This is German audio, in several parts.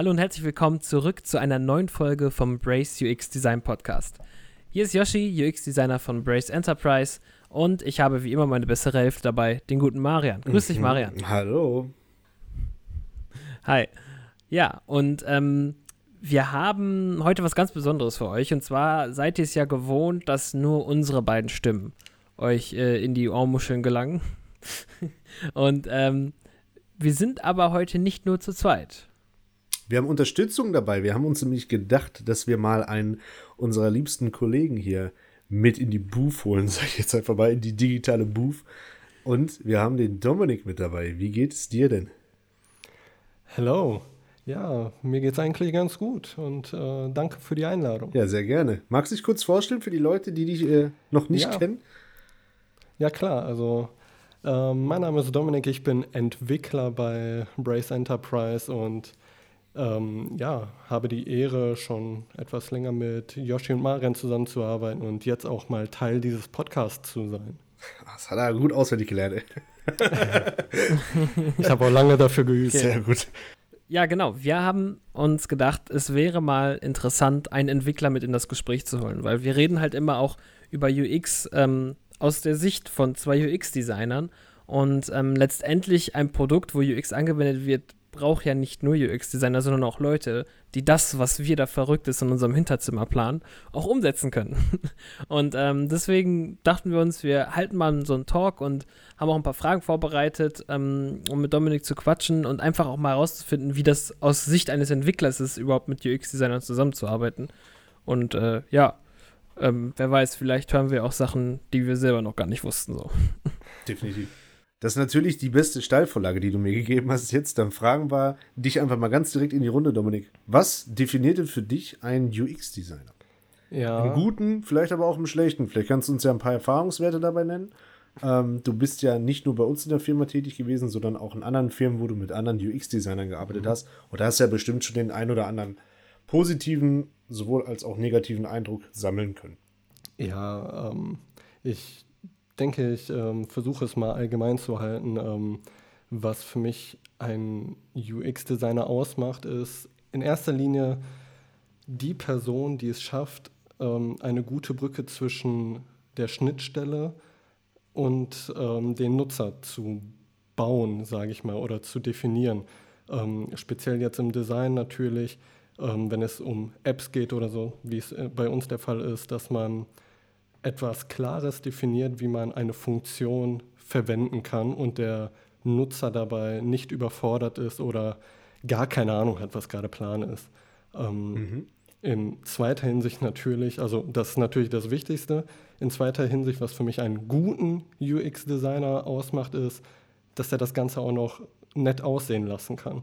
Hallo und herzlich willkommen zurück zu einer neuen Folge vom Brace UX Design Podcast. Hier ist Yoshi, UX-Designer von Brace Enterprise und ich habe wie immer meine bessere Hälfte dabei, den guten Marian. Grüß dich, mhm. Marian. Hallo. Hi. Ja, und ähm, wir haben heute was ganz Besonderes für euch. Und zwar seid ihr es ja gewohnt, dass nur unsere beiden Stimmen euch äh, in die Ohrmuscheln gelangen. und ähm, wir sind aber heute nicht nur zu zweit. Wir haben Unterstützung dabei. Wir haben uns nämlich gedacht, dass wir mal einen unserer liebsten Kollegen hier mit in die Booth holen, sag ich jetzt einfach mal, in die digitale Booth. Und wir haben den Dominik mit dabei. Wie geht es dir denn? Hallo. Ja, mir geht es eigentlich ganz gut und äh, danke für die Einladung. Ja, sehr gerne. Magst du dich kurz vorstellen für die Leute, die dich äh, noch nicht ja. kennen? Ja, klar. Also, äh, mein Name ist Dominik, ich bin Entwickler bei Brace Enterprise und ähm, ja, habe die Ehre, schon etwas länger mit Yoshi und Marian zusammenzuarbeiten und jetzt auch mal Teil dieses Podcasts zu sein. Das hat er gut auswendig gelernt. ich habe auch lange dafür geübt. Sehr gut. Ja, genau. Wir haben uns gedacht, es wäre mal interessant, einen Entwickler mit in das Gespräch zu holen, weil wir reden halt immer auch über UX ähm, aus der Sicht von zwei UX-Designern und ähm, letztendlich ein Produkt, wo UX angewendet wird, braucht ja nicht nur UX-Designer, sondern auch Leute, die das, was wir da Verrücktes in unserem Hinterzimmer planen, auch umsetzen können. und ähm, deswegen dachten wir uns, wir halten mal so einen Talk und haben auch ein paar Fragen vorbereitet, ähm, um mit Dominik zu quatschen und einfach auch mal herauszufinden, wie das aus Sicht eines Entwicklers ist, überhaupt mit UX-Designern zusammenzuarbeiten. Und äh, ja, ähm, wer weiß, vielleicht hören wir auch Sachen, die wir selber noch gar nicht wussten. So. Definitiv. Das ist natürlich die beste Steilvorlage, die du mir gegeben hast jetzt. Dann fragen wir dich einfach mal ganz direkt in die Runde, Dominik. Was definiert denn für dich einen UX-Designer? Ja. Einen guten, vielleicht aber auch einen schlechten. Vielleicht kannst du uns ja ein paar Erfahrungswerte dabei nennen. Ähm, du bist ja nicht nur bei uns in der Firma tätig gewesen, sondern auch in anderen Firmen, wo du mit anderen UX-Designern gearbeitet mhm. hast. Und da hast du ja bestimmt schon den ein oder anderen positiven, sowohl als auch negativen Eindruck sammeln können. Ja, ähm, ich denke, ich ähm, versuche es mal allgemein zu halten. Ähm, was für mich ein UX-Designer ausmacht, ist in erster Linie die Person, die es schafft, ähm, eine gute Brücke zwischen der Schnittstelle und ähm, den Nutzer zu bauen, sage ich mal, oder zu definieren. Ähm, speziell jetzt im Design natürlich, ähm, wenn es um Apps geht oder so, wie es äh, bei uns der Fall ist, dass man etwas Klares definiert, wie man eine Funktion verwenden kann und der Nutzer dabei nicht überfordert ist oder gar keine Ahnung hat, was gerade Plan ist. Ähm, mhm. In zweiter Hinsicht natürlich, also das ist natürlich das Wichtigste. In zweiter Hinsicht, was für mich einen guten UX-Designer ausmacht, ist, dass er das Ganze auch noch nett aussehen lassen kann.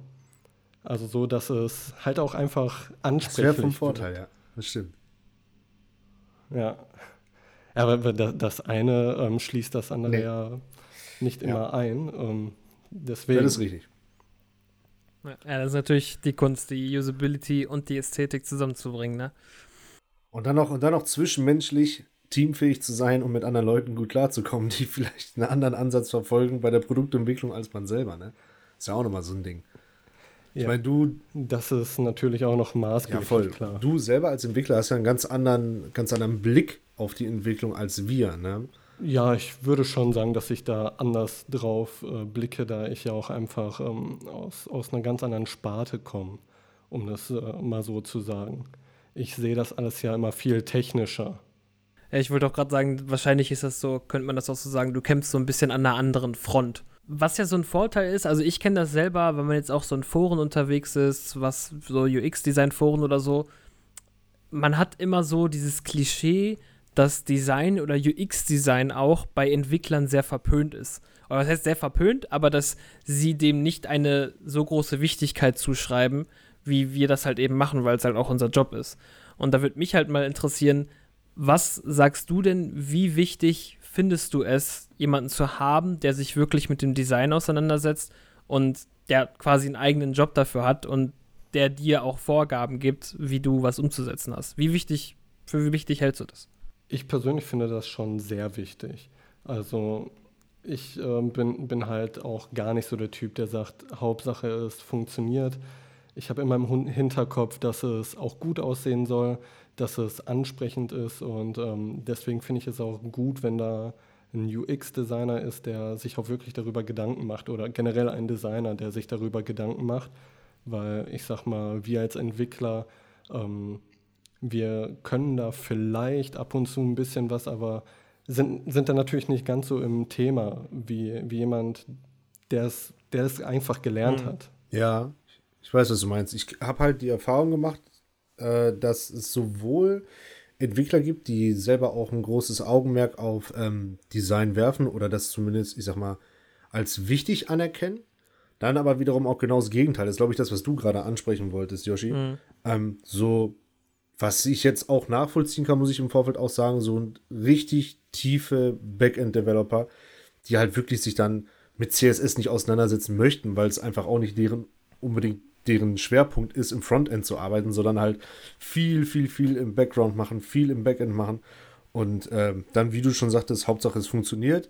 Also so, dass es halt auch einfach ansprechlich Das wäre vom Vorteil, ja. Das stimmt. Ja, aber das eine ähm, schließt das andere nee. ja nicht immer ja. ein. Ähm, deswegen. Das ist richtig. Ja, das ist natürlich die Kunst, die Usability und die Ästhetik zusammenzubringen, ne? Und dann noch, und dann noch zwischenmenschlich teamfähig zu sein und mit anderen Leuten gut klarzukommen, die vielleicht einen anderen Ansatz verfolgen bei der Produktentwicklung als man selber, ne? Ist ja auch nochmal so ein Ding. Ich ja, meine, du. Das ist natürlich auch noch maßgeblich, ja, voll. klar. Du selber als Entwickler hast ja einen ganz anderen, ganz anderen Blick auf die Entwicklung als wir, ne? Ja, ich würde schon sagen, dass ich da anders drauf äh, blicke, da ich ja auch einfach ähm, aus, aus einer ganz anderen Sparte komme, um das äh, mal so zu sagen. Ich sehe das alles ja immer viel technischer. Ja, ich wollte auch gerade sagen, wahrscheinlich ist das so, könnte man das auch so sagen, du kämpfst so ein bisschen an einer anderen Front. Was ja so ein Vorteil ist, also ich kenne das selber, wenn man jetzt auch so in Foren unterwegs ist, was so UX-Design-Foren oder so, man hat immer so dieses Klischee, dass Design oder UX-Design auch bei Entwicklern sehr verpönt ist. Oder was heißt sehr verpönt, aber dass sie dem nicht eine so große Wichtigkeit zuschreiben, wie wir das halt eben machen, weil es halt auch unser Job ist. Und da würde mich halt mal interessieren, was sagst du denn, wie wichtig findest du es, jemanden zu haben, der sich wirklich mit dem Design auseinandersetzt und der quasi einen eigenen Job dafür hat und der dir auch Vorgaben gibt, wie du was umzusetzen hast? Wie wichtig, für wie wichtig hältst du das? Ich persönlich finde das schon sehr wichtig. Also ich äh, bin, bin halt auch gar nicht so der Typ, der sagt, Hauptsache es funktioniert. ich habe immer im Hinterkopf, dass es auch gut aussehen soll, dass es ansprechend ist und ähm, deswegen finde ich es auch gut, wenn da ein UX-Designer ist, der sich auch wirklich darüber Gedanken macht oder generell ein Designer, der sich darüber Gedanken macht, weil ich sag mal, wir als Entwickler, ähm, wir können da vielleicht ab und zu ein bisschen was, aber sind, sind da natürlich nicht ganz so im Thema wie, wie jemand, der es, der es einfach gelernt mhm. hat. Ja, ich weiß, was du meinst. Ich habe halt die Erfahrung gemacht, äh, dass es sowohl Entwickler gibt, die selber auch ein großes Augenmerk auf ähm, Design werfen oder das zumindest, ich sag mal, als wichtig anerkennen. Dann aber wiederum auch genau das Gegenteil. Das ist, glaube ich, das, was du gerade ansprechen wolltest, Yoshi. Mhm. Ähm, so, was ich jetzt auch nachvollziehen kann, muss ich im Vorfeld auch sagen, so ein richtig tiefe Backend-Developer, die halt wirklich sich dann mit CSS nicht auseinandersetzen möchten, weil es einfach auch nicht deren unbedingt deren Schwerpunkt ist, im Frontend zu arbeiten, sondern halt viel, viel, viel im Background machen, viel im Backend machen. Und äh, dann, wie du schon sagtest, Hauptsache es funktioniert.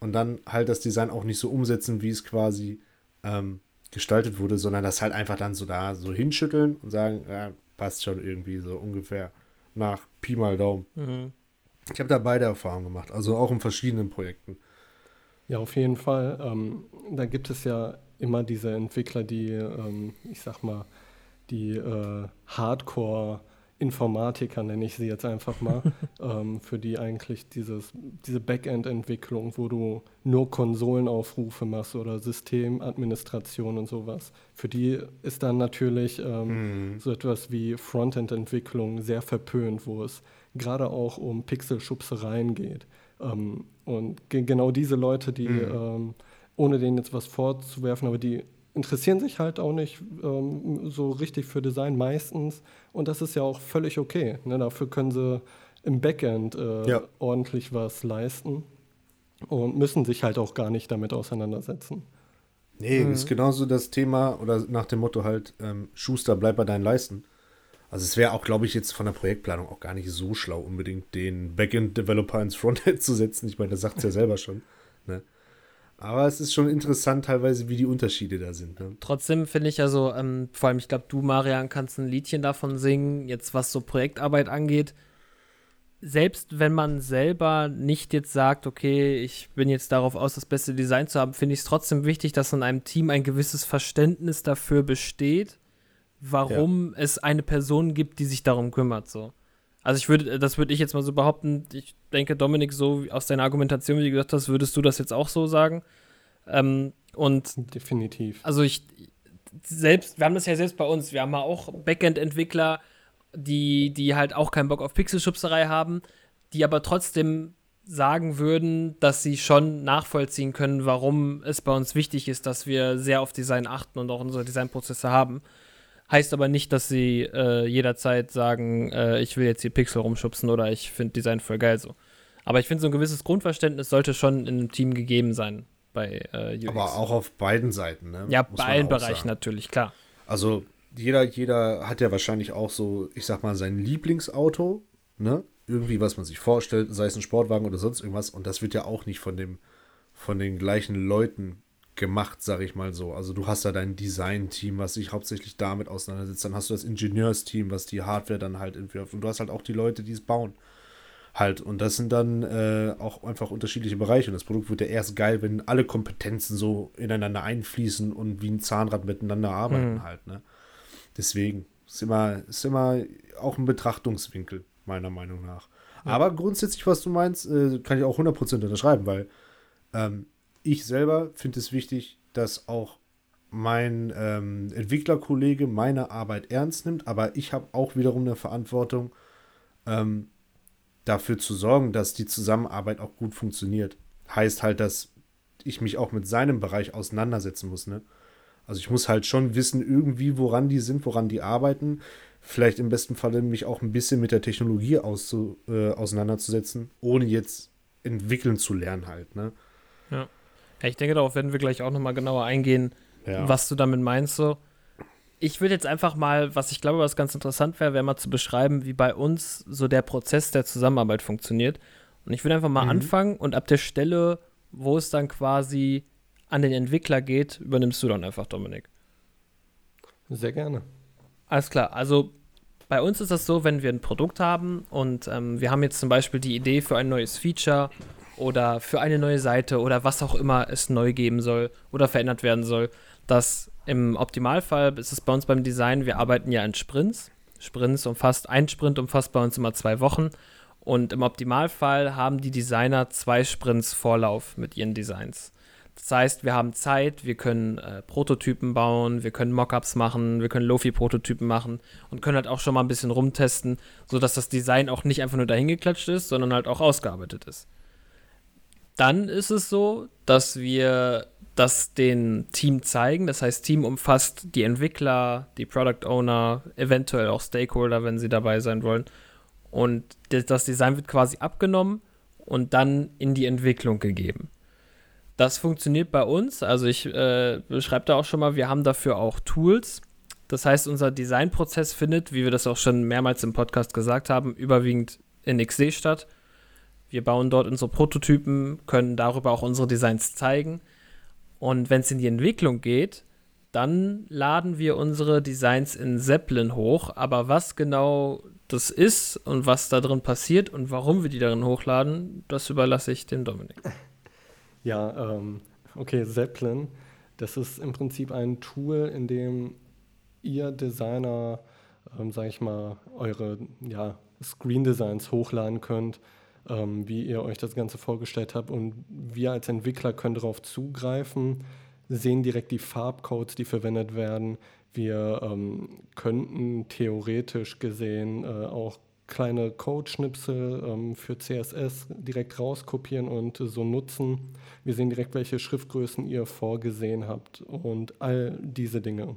Und dann halt das Design auch nicht so umsetzen, wie es quasi ähm, gestaltet wurde, sondern das halt einfach dann so da so hinschütteln und sagen, ja, passt schon irgendwie so ungefähr nach Pi mal Daumen. Mhm. Ich habe da beide Erfahrungen gemacht, also auch in verschiedenen Projekten. Ja, auf jeden Fall. Ähm, da gibt es ja immer diese Entwickler, die, ähm, ich sag mal, die äh, Hardcore- Informatiker nenne ich sie jetzt einfach mal, ähm, für die eigentlich dieses, diese Backend-Entwicklung, wo du nur Konsolenaufrufe machst oder Systemadministration und sowas, für die ist dann natürlich ähm, mhm. so etwas wie Frontend-Entwicklung sehr verpönt, wo es gerade auch um Pixelschubsereien geht. Ähm, und ge genau diese Leute, die. Ähm, ohne denen jetzt was vorzuwerfen, aber die interessieren sich halt auch nicht ähm, so richtig für Design meistens. Und das ist ja auch völlig okay. Ne? Dafür können sie im Backend äh, ja. ordentlich was leisten und müssen sich halt auch gar nicht damit auseinandersetzen. Nee, mhm. ist genauso das Thema oder nach dem Motto halt, ähm, Schuster, bleib bei deinen Leisten. Also es wäre auch, glaube ich, jetzt von der Projektplanung auch gar nicht so schlau, unbedingt den Backend-Developer ins Frontend zu setzen. Ich meine, das sagt es ja selber schon. Ne? Aber es ist schon interessant teilweise, wie die Unterschiede da sind. Ne? Trotzdem finde ich also, ähm, vor allem, ich glaube, du, Marian, kannst ein Liedchen davon singen, jetzt was so Projektarbeit angeht. Selbst wenn man selber nicht jetzt sagt, okay, ich bin jetzt darauf aus, das beste Design zu haben, finde ich es trotzdem wichtig, dass in einem Team ein gewisses Verständnis dafür besteht, warum ja. es eine Person gibt, die sich darum kümmert. So. Also ich würde, das würde ich jetzt mal so behaupten. Ich denke, Dominik, so aus deiner Argumentation, wie du gesagt hast, würdest du das jetzt auch so sagen. Ähm, und definitiv. Also ich selbst, wir haben das ja selbst bei uns. Wir haben ja auch Backend-Entwickler, die, die halt auch keinen Bock auf Pixelschubserei haben, die aber trotzdem sagen würden, dass sie schon nachvollziehen können, warum es bei uns wichtig ist, dass wir sehr auf Design achten und auch unsere Designprozesse haben. Heißt aber nicht, dass sie äh, jederzeit sagen, äh, ich will jetzt hier Pixel rumschubsen oder ich finde Design voll geil so. Aber ich finde, so ein gewisses Grundverständnis sollte schon in einem Team gegeben sein bei äh, UX. Aber auch auf beiden Seiten, ne? Ja, Muss bei allen Bereichen sagen. natürlich, klar. Also jeder, jeder hat ja wahrscheinlich auch so, ich sag mal, sein Lieblingsauto, ne? Irgendwie, was man sich vorstellt, sei es ein Sportwagen oder sonst irgendwas. Und das wird ja auch nicht von dem, von den gleichen Leuten gemacht, sag ich mal so. Also du hast da dein Design-Team, was sich hauptsächlich damit auseinandersetzt. Dann hast du das Ingenieursteam, was die Hardware dann halt entwirft. Und du hast halt auch die Leute, die es bauen. Halt. Und das sind dann äh, auch einfach unterschiedliche Bereiche. Und das Produkt wird ja erst geil, wenn alle Kompetenzen so ineinander einfließen und wie ein Zahnrad miteinander arbeiten mhm. halt. Ne? Deswegen ist immer, ist immer auch ein Betrachtungswinkel, meiner Meinung nach. Ja. Aber grundsätzlich, was du meinst, äh, kann ich auch 100% unterschreiben, weil ähm, ich selber finde es wichtig, dass auch mein ähm, Entwicklerkollege meine Arbeit ernst nimmt, aber ich habe auch wiederum eine Verantwortung, ähm, dafür zu sorgen, dass die Zusammenarbeit auch gut funktioniert. Heißt halt, dass ich mich auch mit seinem Bereich auseinandersetzen muss. Ne? Also ich muss halt schon wissen, irgendwie, woran die sind, woran die arbeiten. Vielleicht im besten Falle mich auch ein bisschen mit der Technologie auszu, äh, auseinanderzusetzen, ohne jetzt entwickeln zu lernen halt. Ne? Ja. Ja, ich denke, darauf werden wir gleich auch nochmal genauer eingehen, ja. was du damit meinst. So. Ich würde jetzt einfach mal, was ich glaube, was ganz interessant wäre, wäre mal zu beschreiben, wie bei uns so der Prozess der Zusammenarbeit funktioniert. Und ich würde einfach mal mhm. anfangen und ab der Stelle, wo es dann quasi an den Entwickler geht, übernimmst du dann einfach, Dominik. Sehr gerne. Alles klar. Also bei uns ist das so, wenn wir ein Produkt haben und ähm, wir haben jetzt zum Beispiel die Idee für ein neues Feature oder für eine neue Seite oder was auch immer es neu geben soll oder verändert werden soll, dass im Optimalfall ist es bei uns beim Design, wir arbeiten ja in Sprints. Sprints umfasst, ein Sprint umfasst bei uns immer zwei Wochen. Und im Optimalfall haben die Designer zwei Sprints Vorlauf mit ihren Designs. Das heißt, wir haben Zeit, wir können äh, Prototypen bauen, wir können Mockups machen, wir können Lofi-Prototypen machen und können halt auch schon mal ein bisschen rumtesten, sodass das Design auch nicht einfach nur dahingeklatscht ist, sondern halt auch ausgearbeitet ist. Dann ist es so, dass wir das den Team zeigen. Das heißt, Team umfasst die Entwickler, die Product Owner, eventuell auch Stakeholder, wenn sie dabei sein wollen. Und das Design wird quasi abgenommen und dann in die Entwicklung gegeben. Das funktioniert bei uns. Also ich äh, beschreibe da auch schon mal, wir haben dafür auch Tools. Das heißt, unser Designprozess findet, wie wir das auch schon mehrmals im Podcast gesagt haben, überwiegend in XD statt. Wir bauen dort unsere Prototypen, können darüber auch unsere Designs zeigen. Und wenn es in die Entwicklung geht, dann laden wir unsere Designs in Zeppelin hoch. Aber was genau das ist und was da drin passiert und warum wir die darin hochladen, das überlasse ich dem Dominik. Ja, ähm, okay, Zeppelin, das ist im Prinzip ein Tool, in dem ihr Designer, ähm, sage ich mal, eure ja, Screen-Designs hochladen könnt, ähm, wie ihr euch das Ganze vorgestellt habt. Und wir als Entwickler können darauf zugreifen, sehen direkt die Farbcodes, die verwendet werden. Wir ähm, könnten theoretisch gesehen äh, auch kleine Codeschnipsel ähm, für CSS direkt rauskopieren und so nutzen. Wir sehen direkt, welche Schriftgrößen ihr vorgesehen habt und all diese Dinge.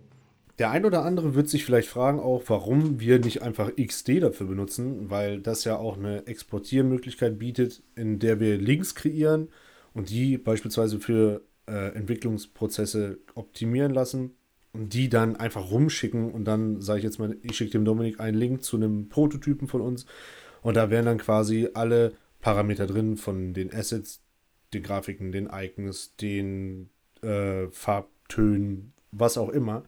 Der ein oder andere wird sich vielleicht fragen auch, warum wir nicht einfach XD dafür benutzen, weil das ja auch eine Exportiermöglichkeit bietet, in der wir Links kreieren und die beispielsweise für äh, Entwicklungsprozesse optimieren lassen die dann einfach rumschicken und dann sage ich jetzt mal, ich schicke dem Dominik einen Link zu einem Prototypen von uns und da wären dann quasi alle Parameter drin von den Assets, den Grafiken, den Icons, den äh, Farbtönen, was auch immer.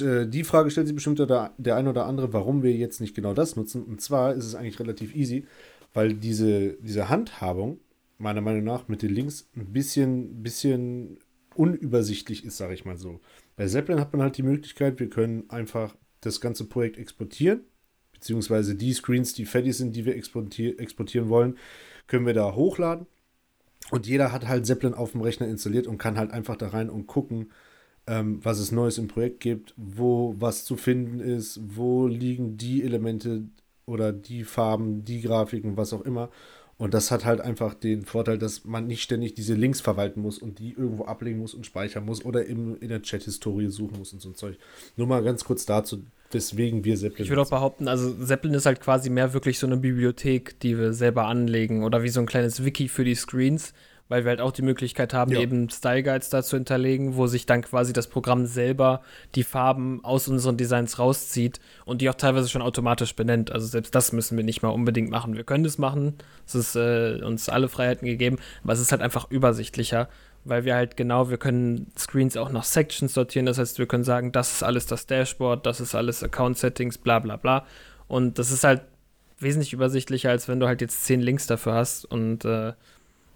Äh, die Frage stellt sich bestimmt der, der ein oder andere, warum wir jetzt nicht genau das nutzen. Und zwar ist es eigentlich relativ easy, weil diese, diese Handhabung meiner Meinung nach mit den Links ein bisschen, bisschen unübersichtlich ist, sage ich mal so. Bei Zeppelin hat man halt die Möglichkeit, wir können einfach das ganze Projekt exportieren, beziehungsweise die Screens, die fertig sind, die wir exportier exportieren wollen, können wir da hochladen. Und jeder hat halt Zeppelin auf dem Rechner installiert und kann halt einfach da rein und gucken, ähm, was es Neues im Projekt gibt, wo was zu finden ist, wo liegen die Elemente oder die Farben, die Grafiken, was auch immer. Und das hat halt einfach den Vorteil, dass man nicht ständig diese Links verwalten muss und die irgendwo ablegen muss und speichern muss oder im, in der Chat-Historie suchen muss und so ein Zeug. Nur mal ganz kurz dazu, weswegen wir Zeppelin. Ich würde auch behaupten, also Zeppelin ist halt quasi mehr wirklich so eine Bibliothek, die wir selber anlegen oder wie so ein kleines Wiki für die Screens, weil wir halt auch die Möglichkeit haben, ja. eben Style Guides da zu hinterlegen, wo sich dann quasi das Programm selber die Farben aus unseren Designs rauszieht und die auch teilweise schon automatisch benennt. Also selbst das müssen wir nicht mal unbedingt machen. Wir können das machen, es ist äh, uns alle Freiheiten gegeben, aber es ist halt einfach übersichtlicher, weil wir halt genau, wir können Screens auch nach Sections sortieren. Das heißt, wir können sagen, das ist alles das Dashboard, das ist alles Account Settings, bla bla bla. Und das ist halt wesentlich übersichtlicher, als wenn du halt jetzt zehn Links dafür hast und äh,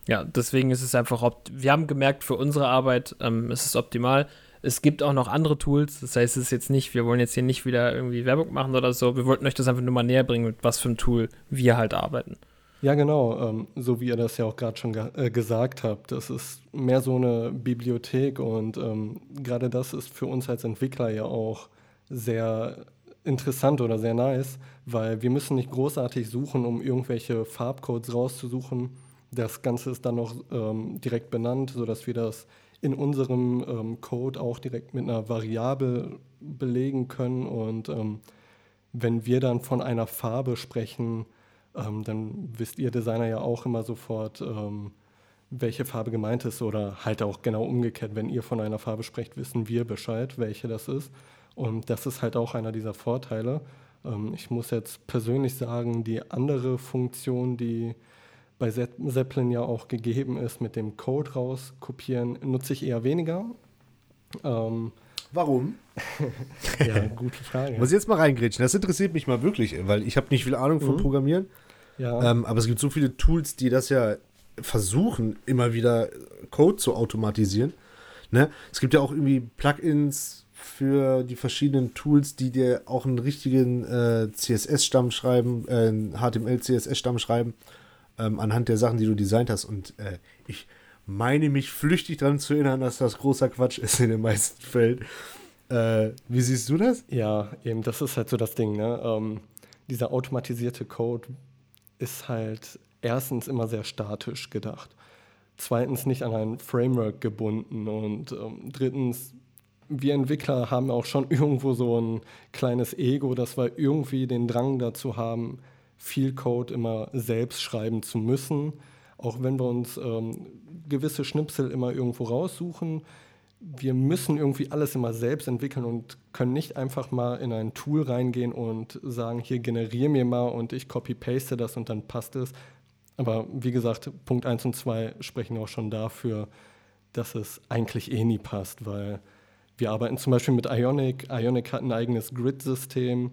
ja, deswegen ist es einfach, wir haben gemerkt, für unsere Arbeit ähm, ist es optimal. Es gibt auch noch andere Tools, das heißt, es ist jetzt nicht, wir wollen jetzt hier nicht wieder irgendwie Werbung machen oder so. Wir wollten euch das einfach nur mal näher bringen, mit was für ein Tool wir halt arbeiten. Ja, genau, ähm, so wie ihr das ja auch gerade schon ge äh, gesagt habt. Das ist mehr so eine Bibliothek und ähm, gerade das ist für uns als Entwickler ja auch sehr interessant oder sehr nice, weil wir müssen nicht großartig suchen, um irgendwelche Farbcodes rauszusuchen das Ganze ist dann noch ähm, direkt benannt, sodass wir das in unserem ähm, Code auch direkt mit einer Variable belegen können. Und ähm, wenn wir dann von einer Farbe sprechen, ähm, dann wisst ihr Designer ja auch immer sofort, ähm, welche Farbe gemeint ist. Oder halt auch genau umgekehrt, wenn ihr von einer Farbe sprecht, wissen wir Bescheid, welche das ist. Und das ist halt auch einer dieser Vorteile. Ähm, ich muss jetzt persönlich sagen, die andere Funktion, die bei Zeppelin ja auch gegeben ist, mit dem Code rauskopieren, nutze ich eher weniger. Ähm, Warum? ja, gute Frage. Muss ich jetzt mal reingrätschen. Das interessiert mich mal wirklich, weil ich habe nicht viel Ahnung von mhm. Programmieren. Ja. Ähm, aber es gibt so viele Tools, die das ja versuchen, immer wieder Code zu automatisieren. Ne? Es gibt ja auch irgendwie Plugins für die verschiedenen Tools, die dir auch einen richtigen äh, CSS-Stamm schreiben, äh, einen HTML-CSS-Stamm schreiben, ähm, anhand der Sachen, die du designt hast. Und äh, ich meine mich flüchtig daran zu erinnern, dass das großer Quatsch ist in den meisten Fällen. Äh, wie siehst du das? Ja, eben, das ist halt so das Ding. Ne? Ähm, dieser automatisierte Code ist halt erstens immer sehr statisch gedacht, zweitens nicht an ein Framework gebunden und ähm, drittens, wir Entwickler haben auch schon irgendwo so ein kleines Ego, dass wir irgendwie den Drang dazu haben, viel Code immer selbst schreiben zu müssen auch wenn wir uns ähm, gewisse Schnipsel immer irgendwo raussuchen, wir müssen irgendwie alles immer selbst entwickeln und können nicht einfach mal in ein Tool reingehen und sagen, hier generiere mir mal und ich copy-paste das und dann passt es. Aber wie gesagt, Punkt 1 und 2 sprechen auch schon dafür, dass es eigentlich eh nie passt, weil wir arbeiten zum Beispiel mit Ionic. Ionic hat ein eigenes Grid-System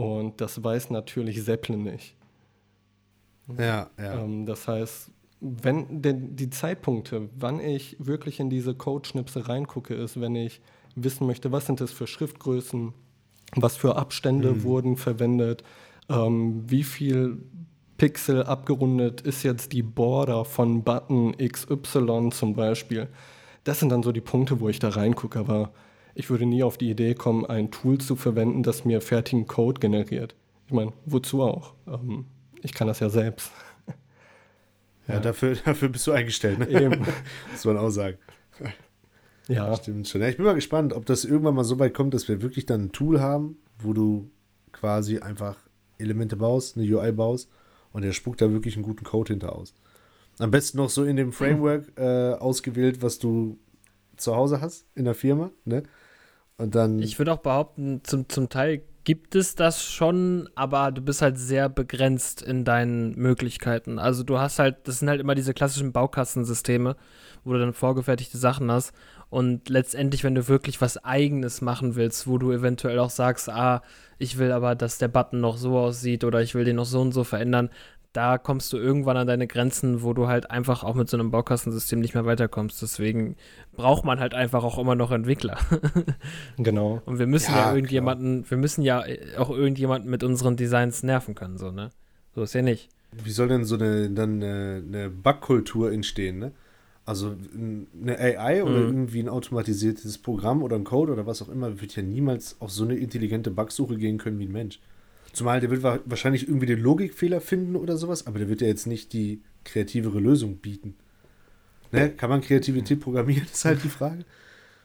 und das weiß natürlich Zeppelin nicht. Ja, ja. Ähm, das heißt, wenn denn die Zeitpunkte, wann ich wirklich in diese Codeschnipsel reingucke, ist, wenn ich wissen möchte, was sind das für Schriftgrößen, was für Abstände mhm. wurden verwendet, ähm, wie viel Pixel abgerundet ist jetzt die Border von Button XY zum Beispiel. Das sind dann so die Punkte, wo ich da reingucke, aber ich würde nie auf die Idee kommen, ein Tool zu verwenden, das mir fertigen Code generiert. Ich meine, wozu auch? Ähm, ich kann das ja selbst. Ja, ja. Dafür, dafür bist du eingestellt, ne? Eben. Muss man auch sagen. Ja. Stimmt schon. Ja, ich bin mal gespannt, ob das irgendwann mal so weit kommt, dass wir wirklich dann ein Tool haben, wo du quasi einfach Elemente baust, eine UI baust und der spuckt da wirklich einen guten Code hinter aus. Am besten noch so in dem Framework äh, ausgewählt, was du zu Hause hast, in der Firma, ne? Und dann. Ich würde auch behaupten, zum, zum Teil gibt es das schon, aber du bist halt sehr begrenzt in deinen Möglichkeiten. Also du hast halt, das sind halt immer diese klassischen Baukastensysteme, wo du dann vorgefertigte Sachen hast. Und letztendlich, wenn du wirklich was Eigenes machen willst, wo du eventuell auch sagst, ah, ich will aber, dass der Button noch so aussieht oder ich will den noch so und so verändern, da kommst du irgendwann an deine Grenzen, wo du halt einfach auch mit so einem Baukastensystem nicht mehr weiterkommst. Deswegen braucht man halt einfach auch immer noch Entwickler. genau. Und wir müssen ja, ja irgendjemanden, klar. wir müssen ja auch irgendjemanden mit unseren Designs nerven können, so, ne? So ist ja nicht. Wie soll denn so eine, dann eine, eine Bugkultur entstehen, ne? Also eine AI oder mhm. irgendwie ein automatisiertes Programm oder ein Code oder was auch immer wird ja niemals auf so eine intelligente Bugsuche gehen können wie ein Mensch. Zumal der wird wahrscheinlich irgendwie den Logikfehler finden oder sowas, aber der wird ja jetzt nicht die kreativere Lösung bieten. Ne? Kann man Kreativität programmieren, ist halt die Frage.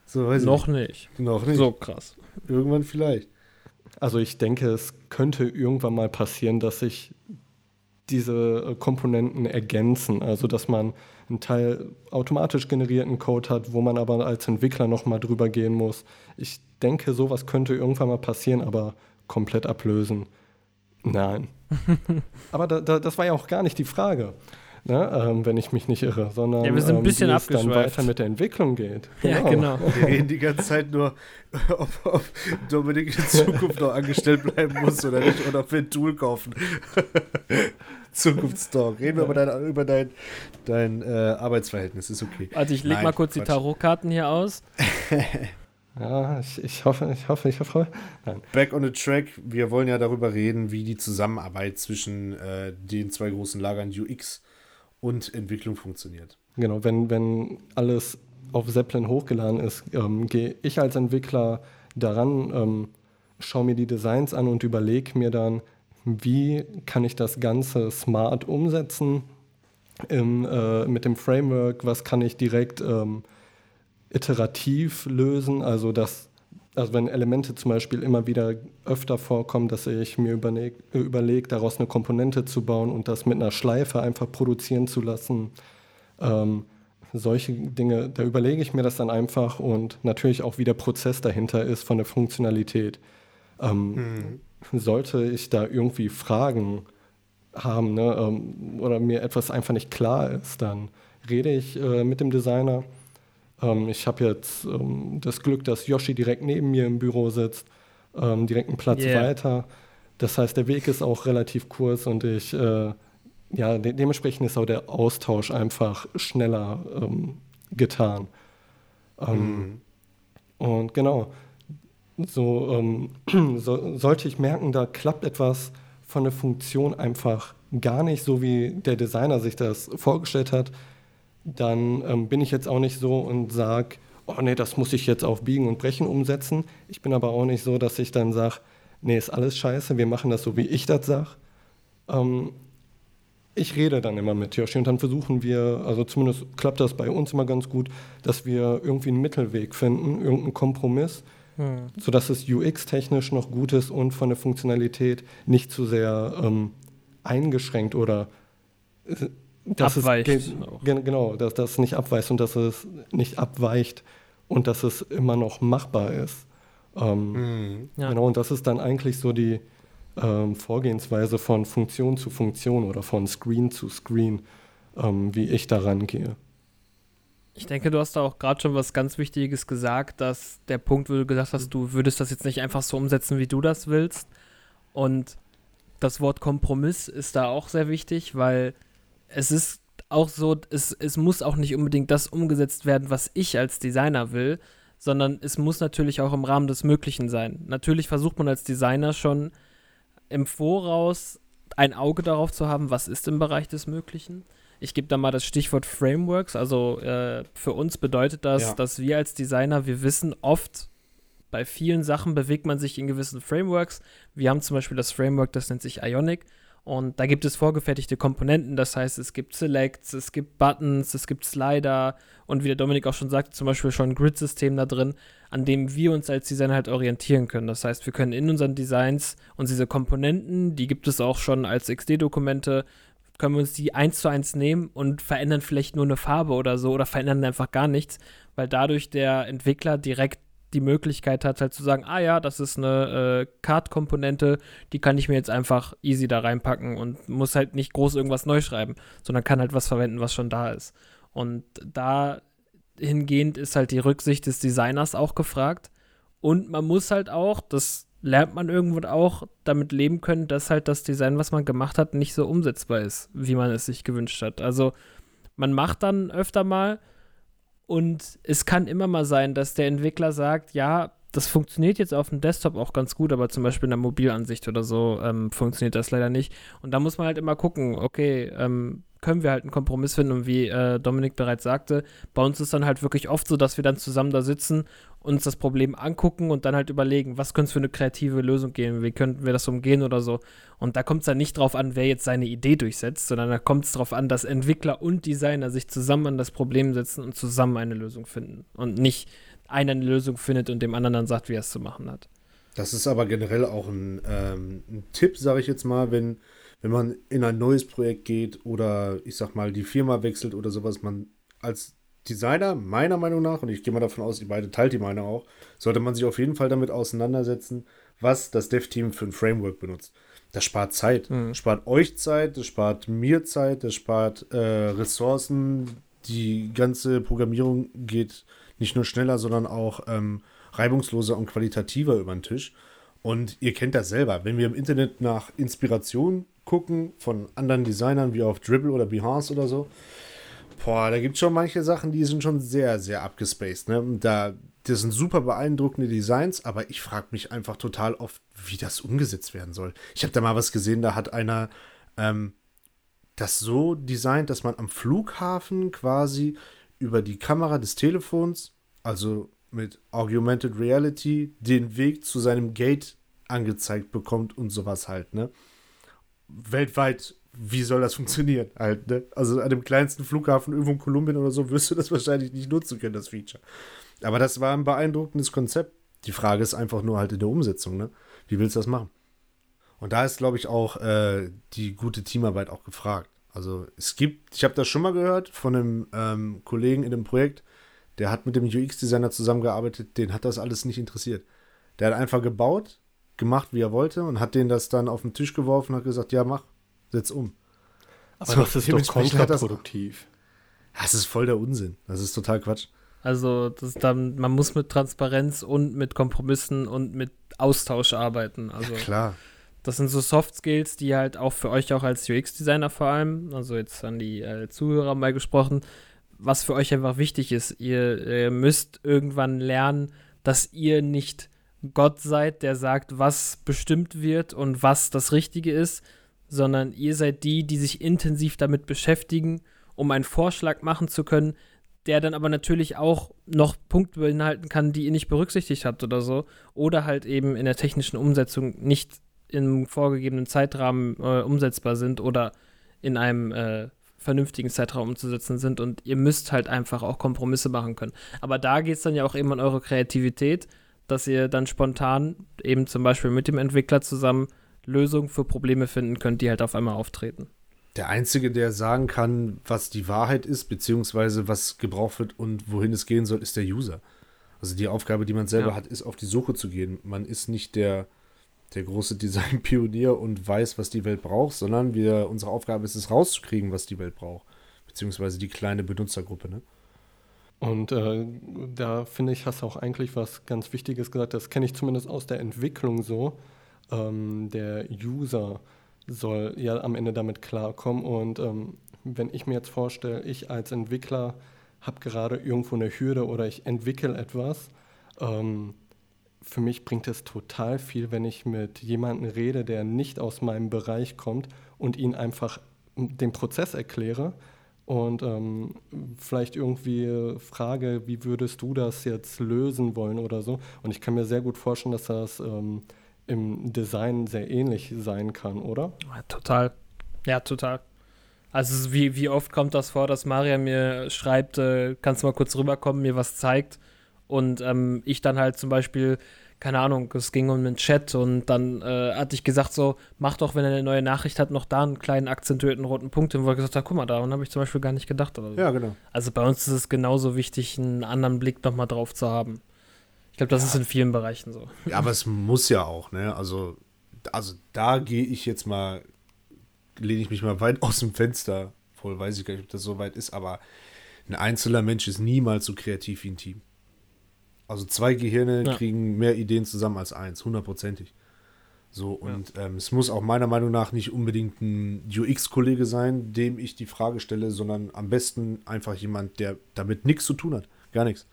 So, Noch nicht. nicht. Noch nicht. So krass. Irgendwann vielleicht. Also ich denke, es könnte irgendwann mal passieren, dass sich diese äh, Komponenten ergänzen. Also dass man einen Teil automatisch generierten Code hat, wo man aber als Entwickler nochmal drüber gehen muss. Ich denke, sowas könnte irgendwann mal passieren, aber komplett ablösen. Nein. Aber da, da, das war ja auch gar nicht die Frage. Ne, ähm, wenn ich mich nicht irre, sondern ja, wir sind ein ähm, bisschen ähm, wie es dann weiter mit der Entwicklung geht. Genau. Ja, genau. Wir reden die ganze Zeit nur, ob, ob Dominik in Zukunft noch angestellt bleiben muss oder nicht oder ob wir ein Tool kaufen. Zukunftstalk. Reden wir ja. über dein, über dein, dein äh, Arbeitsverhältnis, ist okay. Also ich leg Nein, mal kurz Quatsch. die Tarotkarten hier aus. Ja, ich, ich hoffe, ich hoffe, ich hoffe. Nein. Back on the track. Wir wollen ja darüber reden, wie die Zusammenarbeit zwischen äh, den zwei großen Lagern UX und Entwicklung funktioniert. Genau, wenn, wenn alles auf Zeppelin hochgeladen ist, ähm, gehe ich als Entwickler daran, ähm, schaue mir die Designs an und überlege mir dann, wie kann ich das Ganze smart umsetzen im, äh, mit dem Framework, was kann ich direkt ähm, iterativ lösen, also dass also wenn Elemente zum Beispiel immer wieder öfter vorkommen, dass ich mir überlege, überleg, daraus eine Komponente zu bauen und das mit einer Schleife einfach produzieren zu lassen. Ähm, solche Dinge, da überlege ich mir das dann einfach und natürlich auch, wie der Prozess dahinter ist von der Funktionalität. Ähm, mhm. Sollte ich da irgendwie Fragen haben ne, ähm, oder mir etwas einfach nicht klar ist, dann rede ich äh, mit dem Designer Ähm, ich habe jetzt ähm, das Glück, dass Yoshi direkt neben mir im Büro sitzt, ähm, direkt einen Platz yeah. weiter. Das heißt, der Weg ist auch relativ kurz und ich, äh, ja, de dementsprechend ist auch der Austausch einfach schneller ähm, getan. Ähm, mhm. Und genau, so, ähm, so, sollte ich merken, da klappt etwas von der Funktion einfach gar nicht so, wie der Designer sich das vorgestellt hat, dann ähm, bin ich jetzt auch nicht so und sage, oh nee, das muss ich jetzt auf Biegen und Brechen umsetzen. Ich bin aber auch nicht so, dass ich dann sage, nee, ist alles scheiße, wir machen das so, wie ich das sage. Ähm, ich rede dann immer mit Yoshi und dann versuchen wir, also zumindest klappt das bei uns immer ganz gut, dass wir irgendwie einen Mittelweg finden, irgendeinen Kompromiss, hm. sodass es UX-technisch noch gut ist und von der Funktionalität nicht zu sehr ähm, eingeschränkt oder äh, dass abweicht. Es, genau, dass das nicht abweicht und dass es nicht abweicht und dass es immer noch machbar ist. Ähm, mhm. ja. Genau, und das ist dann eigentlich so die ähm, Vorgehensweise von Funktion zu Funktion oder von Screen zu Screen, ähm, wie ich daran gehe. Ich denke, du hast da auch gerade schon was ganz Wichtiges gesagt, dass der Punkt, wo du gesagt hast, du würdest das jetzt nicht einfach so umsetzen, wie du das willst. Und das Wort Kompromiss ist da auch sehr wichtig, weil es ist auch so, es, es muss auch nicht unbedingt das umgesetzt werden, was ich als Designer will, sondern es muss natürlich auch im Rahmen des Möglichen sein. Natürlich versucht man als Designer schon im Voraus ein Auge darauf zu haben, was ist im Bereich des Möglichen. Ich gebe da mal das Stichwort Frameworks. Also äh, für uns bedeutet das, ja. dass wir als Designer, wir wissen oft, bei vielen Sachen bewegt man sich in gewissen Frameworks. Wir haben zum Beispiel das Framework, das nennt sich Ionic. Und da gibt es vorgefertigte Komponenten, das heißt, es gibt Selects, es gibt Buttons, es gibt Slider und wie der Dominik auch schon sagte, zum Beispiel schon ein Grid-System da drin, an dem wir uns als Designer halt orientieren können. Das heißt, wir können in unseren Designs uns diese Komponenten, die gibt es auch schon als XD-Dokumente, können wir uns die eins zu eins nehmen und verändern vielleicht nur eine Farbe oder so oder verändern einfach gar nichts, weil dadurch der Entwickler direkt die Möglichkeit hat, halt zu sagen, ah ja, das ist eine äh, Card-Komponente, die kann ich mir jetzt einfach easy da reinpacken und muss halt nicht groß irgendwas neu schreiben, sondern kann halt was verwenden, was schon da ist. Und dahingehend ist halt die Rücksicht des Designers auch gefragt. Und man muss halt auch, das lernt man irgendwo auch, damit leben können, dass halt das Design, was man gemacht hat, nicht so umsetzbar ist, wie man es sich gewünscht hat. Also man macht dann öfter mal und es kann immer mal sein, dass der Entwickler sagt, ja, das funktioniert jetzt auf dem Desktop auch ganz gut, aber zum Beispiel in der Mobilansicht oder so ähm, funktioniert das leider nicht. Und da muss man halt immer gucken, okay, ähm, können wir halt einen Kompromiss finden. Und wie äh, Dominik bereits sagte, bei uns ist dann halt wirklich oft so, dass wir dann zusammen da sitzen, uns das Problem angucken und dann halt überlegen, was könnte es für eine kreative Lösung geben, wie könnten wir das umgehen oder so. Und da kommt es dann nicht drauf an, wer jetzt seine Idee durchsetzt, sondern da kommt es darauf an, dass Entwickler und Designer sich zusammen an das Problem setzen und zusammen eine Lösung finden. Und nicht einer eine Lösung findet und dem anderen dann sagt, wie er es zu machen hat. Das ist aber generell auch ein, ähm, ein Tipp, sage ich jetzt mal, wenn wenn man in ein neues Projekt geht oder ich sag mal die Firma wechselt oder sowas, man als Designer, meiner Meinung nach, und ich gehe mal davon aus, ihr beide teilt die Meinung auch, sollte man sich auf jeden Fall damit auseinandersetzen, was das Dev-Team für ein Framework benutzt. Das spart Zeit. Mhm. Spart euch Zeit, das spart mir Zeit, das spart äh, Ressourcen. Die ganze Programmierung geht nicht nur schneller, sondern auch ähm, reibungsloser und qualitativer über den Tisch. Und ihr kennt das selber. Wenn wir im Internet nach Inspiration gucken von anderen Designern wie auf Dribble oder Behance oder so. Boah, da gibt es schon manche Sachen, die sind schon sehr, sehr abgespaced. Ne? Da, das sind super beeindruckende Designs, aber ich frage mich einfach total oft, wie das umgesetzt werden soll. Ich habe da mal was gesehen, da hat einer ähm, das so designt, dass man am Flughafen quasi über die Kamera des Telefons, also mit Augmented Reality, den Weg zu seinem Gate angezeigt bekommt und sowas halt, ne? Weltweit, wie soll das funktionieren halt, ne? Also an dem kleinsten Flughafen irgendwo in Kolumbien oder so wirst du das wahrscheinlich nicht nutzen können, das Feature. Aber das war ein beeindruckendes Konzept. Die Frage ist einfach nur halt in der Umsetzung, ne? Wie willst du das machen? Und da ist, glaube ich, auch äh, die gute Teamarbeit auch gefragt. Also es gibt, ich habe das schon mal gehört von einem ähm, Kollegen in dem Projekt, der hat mit dem UX-Designer zusammengearbeitet, den hat das alles nicht interessiert. Der hat einfach gebaut, gemacht, wie er wollte und hat den das dann auf den Tisch geworfen und hat gesagt, ja, mach, setz um. Aber so, das ist doch kontraproduktiv. Das, das ist voll der Unsinn. Das ist total Quatsch. Also das dann, man muss mit Transparenz und mit Kompromissen und mit Austausch arbeiten. Also ja, klar. Das sind so Soft Skills, die halt auch für euch auch als UX-Designer vor allem, also jetzt an die äh, Zuhörer mal gesprochen, was für euch einfach wichtig ist. Ihr, ihr müsst irgendwann lernen, dass ihr nicht Gott seid, der sagt, was bestimmt wird und was das Richtige ist, sondern ihr seid die, die sich intensiv damit beschäftigen, um einen Vorschlag machen zu können, der dann aber natürlich auch noch Punkte beinhalten kann, die ihr nicht berücksichtigt habt oder so. Oder halt eben in der technischen Umsetzung nicht im vorgegebenen Zeitrahmen äh, umsetzbar sind oder in einem äh, vernünftigen Zeitraum umzusetzen sind. Und ihr müsst halt einfach auch Kompromisse machen können. Aber da geht es dann ja auch eben an eure Kreativität, dass ihr dann spontan eben zum Beispiel mit dem Entwickler zusammen Lösungen für Probleme finden könnt, die halt auf einmal auftreten. Der Einzige, der sagen kann, was die Wahrheit ist, beziehungsweise was gebraucht wird und wohin es gehen soll, ist der User. Also die Aufgabe, die man selber ja. hat, ist auf die Suche zu gehen. Man ist nicht der, der große Design-Pionier und weiß, was die Welt braucht, sondern wir, unsere Aufgabe ist es rauszukriegen, was die Welt braucht. Beziehungsweise die kleine Benutzergruppe. Ne? Und äh, da finde ich, hast du auch eigentlich was ganz Wichtiges gesagt. Das kenne ich zumindest aus der Entwicklung so. Ähm, der User soll ja am Ende damit klarkommen. Und ähm, wenn ich mir jetzt vorstelle, ich als Entwickler habe gerade irgendwo eine Hürde oder ich entwickle etwas, ähm, für mich bringt es total viel, wenn ich mit jemandem rede, der nicht aus meinem Bereich kommt und ihn einfach den Prozess erkläre und ähm, vielleicht irgendwie frage, wie würdest du das jetzt lösen wollen oder so. Und ich kann mir sehr gut vorstellen, dass das ähm, im Design sehr ähnlich sein kann, oder? Ja, total. Ja, total. Also wie, wie oft kommt das vor, dass Maria mir schreibt, äh, kannst du mal kurz rüberkommen, mir was zeigt und ähm, ich dann halt zum Beispiel, keine Ahnung, es ging um einen Chat und dann äh, hatte ich gesagt so, mach doch, wenn er eine neue Nachricht hat, noch da einen kleinen akzentuierten roten Punkt, wo er gesagt hat, guck mal, daran habe ich zum Beispiel gar nicht gedacht. Oder so. Ja, genau. Also bei uns ist es genauso wichtig, einen anderen Blick nochmal drauf zu haben. Ich glaube, das ja. ist in vielen Bereichen so. Ja, aber es muss ja auch, ne? Also, also da gehe ich jetzt mal, lehne ich mich mal weit aus dem Fenster. Voll weiß ich gar nicht, ob das so weit ist, aber ein einzelner Mensch ist niemals so kreativ wie ein Team. Also zwei Gehirne ja. kriegen mehr Ideen zusammen als eins, hundertprozentig. So, und ja. ähm, es muss auch meiner Meinung nach nicht unbedingt ein UX-Kollege sein, dem ich die Frage stelle, sondern am besten einfach jemand, der damit nichts zu tun hat. Gar nichts.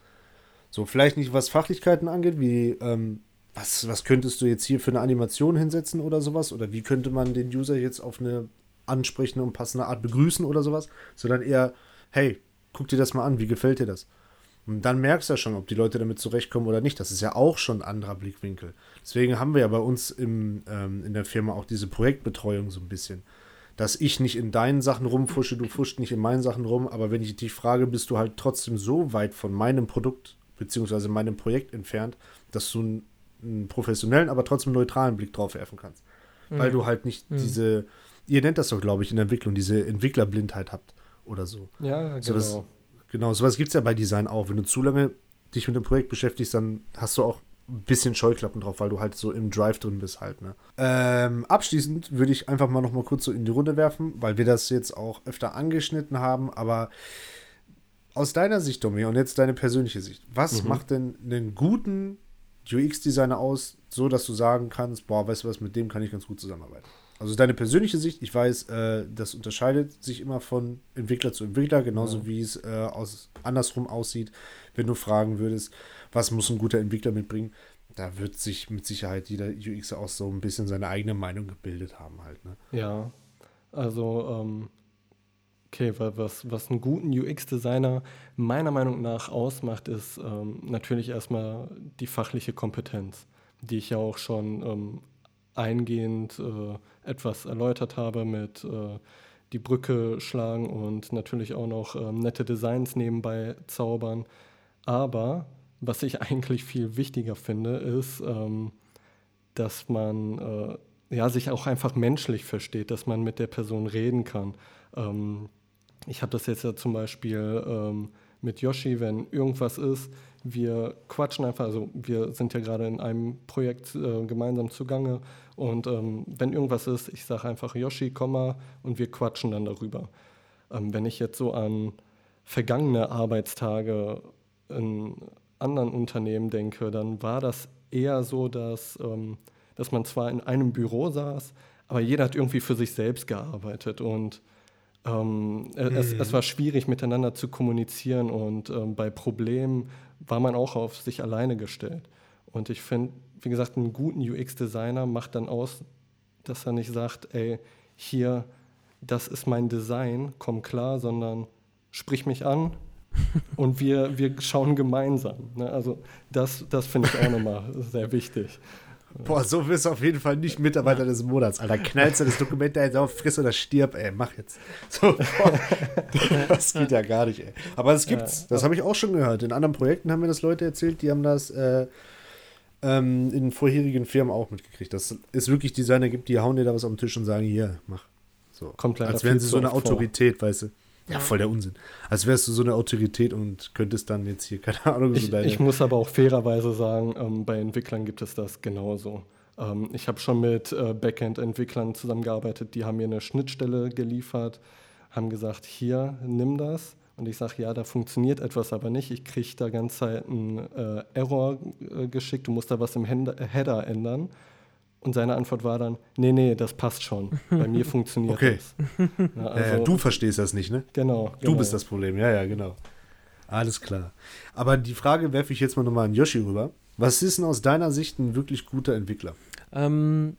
So, vielleicht nicht, was Fachlichkeiten angeht, wie, ähm, was, was könntest du jetzt hier für eine Animation hinsetzen oder sowas? Oder wie könnte man den User jetzt auf eine ansprechende und passende Art begrüßen oder sowas? Sondern eher, hey, guck dir das mal an, wie gefällt dir das? Und dann merkst du ja schon, ob die Leute damit zurechtkommen oder nicht. Das ist ja auch schon ein anderer Blickwinkel. Deswegen haben wir ja bei uns im, ähm, in der Firma auch diese Projektbetreuung so ein bisschen. Dass ich nicht in deinen Sachen rumfusche, du fuscht nicht in meinen Sachen rum, aber wenn ich dich frage, bist du halt trotzdem so weit von meinem Produkt beziehungsweise meinem Projekt entfernt, dass du einen, einen professionellen, aber trotzdem neutralen Blick drauf werfen kannst. Mhm. Weil du halt nicht mhm. diese, ihr nennt das doch, glaube ich, in der Entwicklung, diese Entwicklerblindheit habt oder so. Ja, genau. So genau, sowas gibt es ja bei Design auch. Wenn du zu lange dich mit dem Projekt beschäftigst, dann hast du auch ein bisschen Scheuklappen drauf, weil du halt so im Drive drin bist halt. Ne? Ähm, abschließend würde ich einfach mal noch mal kurz so in die Runde werfen, weil wir das jetzt auch öfter angeschnitten haben, aber aus deiner Sicht, Domi, und jetzt deine persönliche Sicht, was mhm. macht denn einen guten UX-Designer aus, so dass du sagen kannst, boah, weißt du was, mit dem kann ich ganz gut zusammenarbeiten? Also deine persönliche Sicht, ich weiß, äh, das unterscheidet sich immer von Entwickler zu Entwickler, genauso ja. wie es äh, aus, andersrum aussieht, wenn du fragen würdest, was muss ein guter Entwickler mitbringen. Da wird sich mit Sicherheit jeder UX auch so ein bisschen seine eigene Meinung gebildet haben halt. Ne? Ja, also ähm, Okay, was, was einen guten UX-Designer meiner Meinung nach ausmacht, ist ähm, natürlich erstmal die fachliche Kompetenz, die ich ja auch schon ähm, eingehend äh, etwas erläutert habe mit äh, die Brücke schlagen und natürlich auch noch ähm, nette Designs nebenbei zaubern. Aber was ich eigentlich viel wichtiger finde, ist, ähm, dass man äh, ja, sich auch einfach menschlich versteht, dass man mit der Person reden kann. Ähm, ich habe das jetzt ja zum Beispiel ähm, mit Yoshi, wenn irgendwas ist, wir quatschen einfach, also wir sind ja gerade in einem Projekt äh, gemeinsam zugange und ähm, wenn irgendwas ist, ich sage einfach Yoshi, komm mal und wir quatschen dann darüber. Ähm, wenn ich jetzt so an vergangene Arbeitstage in anderen Unternehmen denke, dann war das eher so, dass, ähm, dass man zwar in einem Büro saß, aber jeder hat irgendwie für sich selbst gearbeitet und ähm, mhm. es, es, war schwierig miteinander zu kommunizieren und ähm, bei Problemen war man auch auf sich alleine gestellt. Und ich finde, wie gesagt, einen guten UX-Designer macht dann aus, dass er nicht sagt, ey, hier, das ist mein Design, komm klar, sondern sprich mich an und wir, wir schauen gemeinsam. Ne? Also das, das finde ich auch nochmal sehr wichtig. Boah, so wirst du auf jeden Fall nicht Mitarbeiter des Monats, Alter. Knallst du das Dokument da jetzt auf, friss oder stirb, ey, mach jetzt. So, boah, das geht ja gar nicht, ey. Aber es gibt's, das habe ich auch schon gehört. In anderen Projekten haben mir das Leute erzählt, die haben das äh, ähm, in vorherigen Firmen auch mitgekriegt, dass es wirklich Designer gibt, die hauen dir da was auf den Tisch und sagen, hier, mach. So. Kommt Als wären sie so eine Autorität, vor. weißt du. Ja, voll der Unsinn. Als wärst du so eine Autorität und könntest dann jetzt hier, keine Ahnung, so ich, deine. Ich muss aber auch fairerweise sagen, ähm, bei Entwicklern gibt es das genauso. Ähm, ich habe schon mit äh, Backend-Entwicklern zusammengearbeitet, die haben mir eine Schnittstelle geliefert, haben gesagt, hier, nimm das. Und ich sage, ja, da funktioniert etwas aber nicht. Ich kriege da ganz Zeit einen äh, Error äh, geschickt, du musst da was im Header ändern. Und seine Antwort war dann, nee, nee, das passt schon. Bei mir funktioniert okay. das. Ja, also, äh, du verstehst das nicht, ne? Genau. Du genau. bist das Problem, ja, ja, genau. Alles klar. Aber die Frage werfe ich jetzt mal nochmal an Yoshi rüber. Was ist denn aus deiner Sicht ein wirklich guter Entwickler? Ähm,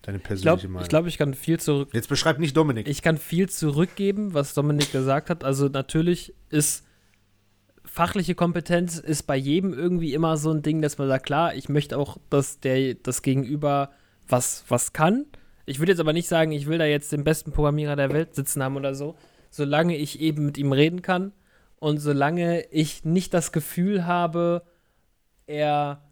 Deine persönliche ich glaub, Meinung. Ich glaube, ich kann viel zurück. Jetzt beschreib nicht Dominik. Ich kann viel zurückgeben, was Dominik gesagt hat. Also natürlich ist fachliche Kompetenz ist bei jedem irgendwie immer so ein Ding, dass man sagt, klar, ich möchte auch, dass der das Gegenüber was, was kann. Ich würde jetzt aber nicht sagen, ich will da jetzt den besten Programmierer der Welt sitzen haben oder so, solange ich eben mit ihm reden kann und solange ich nicht das Gefühl habe, er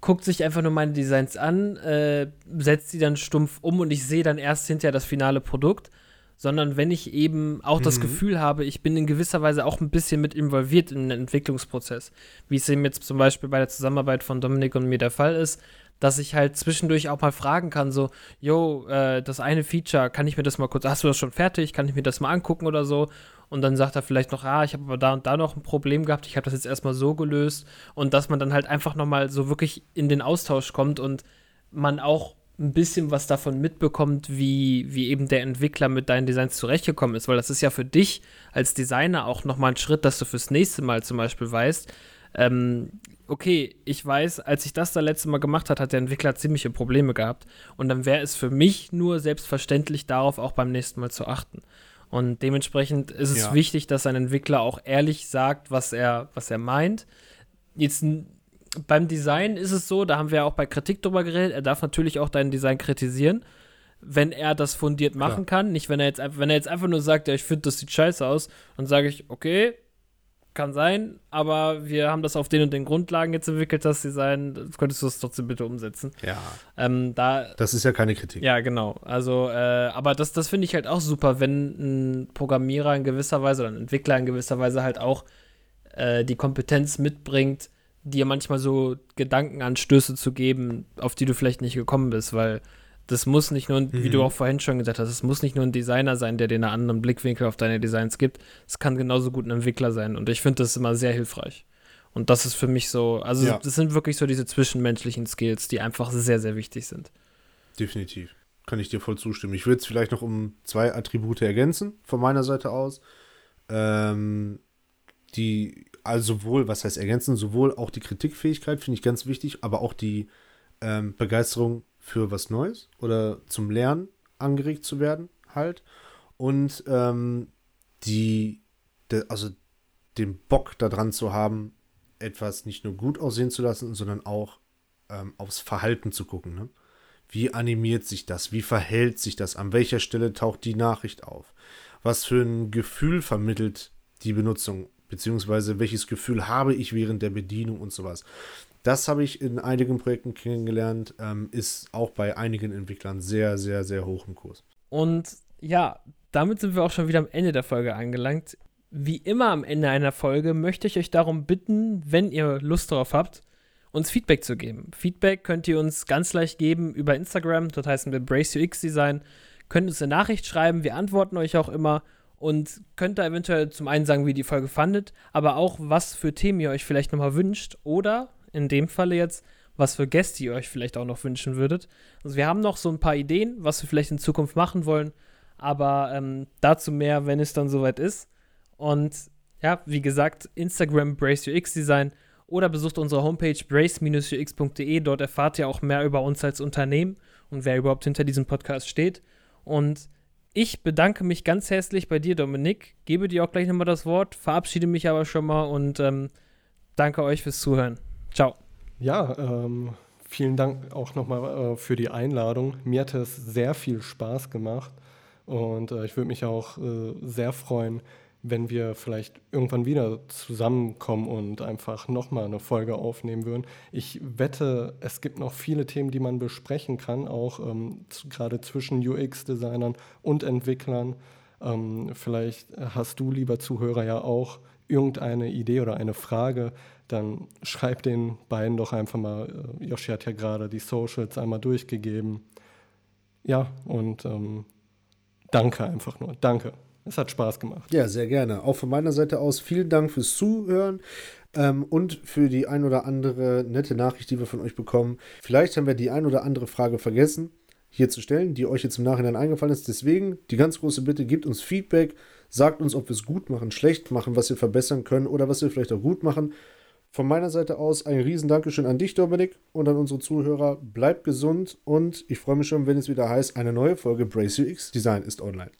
guckt sich einfach nur meine Designs an, äh, setzt sie dann stumpf um und ich sehe dann erst hinterher das finale Produkt, sondern wenn ich eben auch mhm. das Gefühl habe, ich bin in gewisser Weise auch ein bisschen mit involviert in den Entwicklungsprozess, wie es eben jetzt zum Beispiel bei der Zusammenarbeit von Dominik und mir der Fall ist, dass ich halt zwischendurch auch mal fragen kann, so, yo, äh, das eine Feature, kann ich mir das mal kurz, hast du das schon fertig, kann ich mir das mal angucken oder so? Und dann sagt er vielleicht noch, ah, ich habe aber da und da noch ein Problem gehabt, ich habe das jetzt erstmal so gelöst. Und dass man dann halt einfach nochmal so wirklich in den Austausch kommt und man auch ein bisschen was davon mitbekommt, wie, wie eben der Entwickler mit deinen Designs zurechtgekommen ist, weil das ist ja für dich als Designer auch nochmal ein Schritt, dass du fürs nächste Mal zum Beispiel weißt, ähm, okay, ich weiß, als ich das da letzte Mal gemacht hat, hat der Entwickler ziemliche Probleme gehabt. Und dann wäre es für mich nur selbstverständlich, darauf auch beim nächsten Mal zu achten. Und dementsprechend ist es ja. wichtig, dass ein Entwickler auch ehrlich sagt, was er, was er meint. Jetzt beim Design ist es so, da haben wir auch bei Kritik drüber geredet, er darf natürlich auch dein Design kritisieren, wenn er das fundiert machen Klar. kann. Nicht, wenn er jetzt, wenn er jetzt einfach nur sagt, ja, ich finde, das sieht scheiße aus, dann sage ich, okay, kann sein, aber wir haben das auf den und den Grundlagen jetzt entwickelt, das Design. Könntest du das trotzdem bitte umsetzen? Ja. Ähm, da, das ist ja keine Kritik. Ja, genau. Also, äh, aber das, das finde ich halt auch super, wenn ein Programmierer in gewisser Weise oder ein Entwickler in gewisser Weise halt auch äh, die Kompetenz mitbringt, dir manchmal so Gedankenanstöße zu geben, auf die du vielleicht nicht gekommen bist, weil das muss nicht nur, mhm. wie du mhm. auch vorhin schon gesagt hast, es muss nicht nur ein Designer sein, der dir einen anderen Blickwinkel auf deine Designs gibt. Es kann genauso gut ein Entwickler sein. Und ich finde das immer sehr hilfreich. Und das ist für mich so, also ja. das sind wirklich so diese zwischenmenschlichen Skills, die einfach sehr, sehr wichtig sind. Definitiv. Kann ich dir voll zustimmen. Ich würde es vielleicht noch um zwei Attribute ergänzen, von meiner Seite aus. Ähm, die, also sowohl, was heißt ergänzen, sowohl auch die Kritikfähigkeit finde ich ganz wichtig, aber auch die ähm, Begeisterung für was Neues oder zum Lernen angeregt zu werden, halt. Und ähm, die, de, also den Bock daran zu haben, etwas nicht nur gut aussehen zu lassen, sondern auch ähm, aufs Verhalten zu gucken. Ne? Wie animiert sich das? Wie verhält sich das? An welcher Stelle taucht die Nachricht auf? Was für ein Gefühl vermittelt die Benutzung? Beziehungsweise welches Gefühl habe ich während der Bedienung und sowas? Das habe ich in einigen Projekten kennengelernt, ähm, ist auch bei einigen Entwicklern sehr, sehr, sehr hoch im Kurs. Und ja, damit sind wir auch schon wieder am Ende der Folge angelangt. Wie immer am Ende einer Folge möchte ich euch darum bitten, wenn ihr Lust darauf habt, uns Feedback zu geben. Feedback könnt ihr uns ganz leicht geben über Instagram, dort heißen wir Brace UX Design. Könnt uns eine Nachricht schreiben, wir antworten euch auch immer. und könnt da eventuell zum einen sagen, wie ihr die Folge fandet, aber auch, was für Themen ihr euch vielleicht nochmal wünscht oder in dem Falle jetzt, was für Gäste ihr euch vielleicht auch noch wünschen würdet. Also wir haben noch so ein paar Ideen, was wir vielleicht in Zukunft machen wollen, aber ähm, dazu mehr, wenn es dann soweit ist. Und ja, wie gesagt, Instagram Brace UX Design oder besucht unsere Homepage brace-ux.de. Dort erfahrt ihr auch mehr über uns als Unternehmen und wer überhaupt hinter diesem Podcast steht. Und ich bedanke mich ganz herzlich bei dir, Dominik. Gebe dir auch gleich nochmal das Wort, verabschiede mich aber schon mal und ähm, danke euch fürs Zuhören. Ciao. Ja, ähm, vielen Dank auch nochmal äh, für die Einladung. Mir hat es sehr viel Spaß gemacht und äh, ich würde mich auch äh, sehr freuen, wenn wir vielleicht irgendwann wieder zusammenkommen und einfach nochmal eine Folge aufnehmen würden. Ich wette, es gibt noch viele Themen, die man besprechen kann, auch ähm, gerade zwischen UX-Designern und Entwicklern. Ähm, vielleicht hast du, lieber Zuhörer, ja auch irgendeine Idee oder eine Frage, dann schreib den beiden doch einfach mal. Äh, Joshi hat ja gerade die Socials einmal durchgegeben. Ja, und ähm, danke einfach nur. Danke. Es hat Spaß gemacht. Ja, sehr gerne. Auch von meiner Seite aus vielen Dank fürs Zuhören ähm, und für die ein oder andere nette Nachricht, die wir von euch bekommen. Vielleicht haben wir die ein oder andere Frage vergessen hier zu stellen, die euch jetzt im Nachhinein eingefallen ist. Deswegen die ganz große Bitte, gebt uns Feedback, sagt uns, ob wir es gut machen, schlecht machen, was wir verbessern können oder was wir vielleicht auch gut machen. Von meiner Seite aus ein riesen Dankeschön an dich, Dominik, und an unsere Zuhörer. Bleibt gesund und ich freue mich schon, wenn es wieder heißt, eine neue Folge Brace UX Design ist online.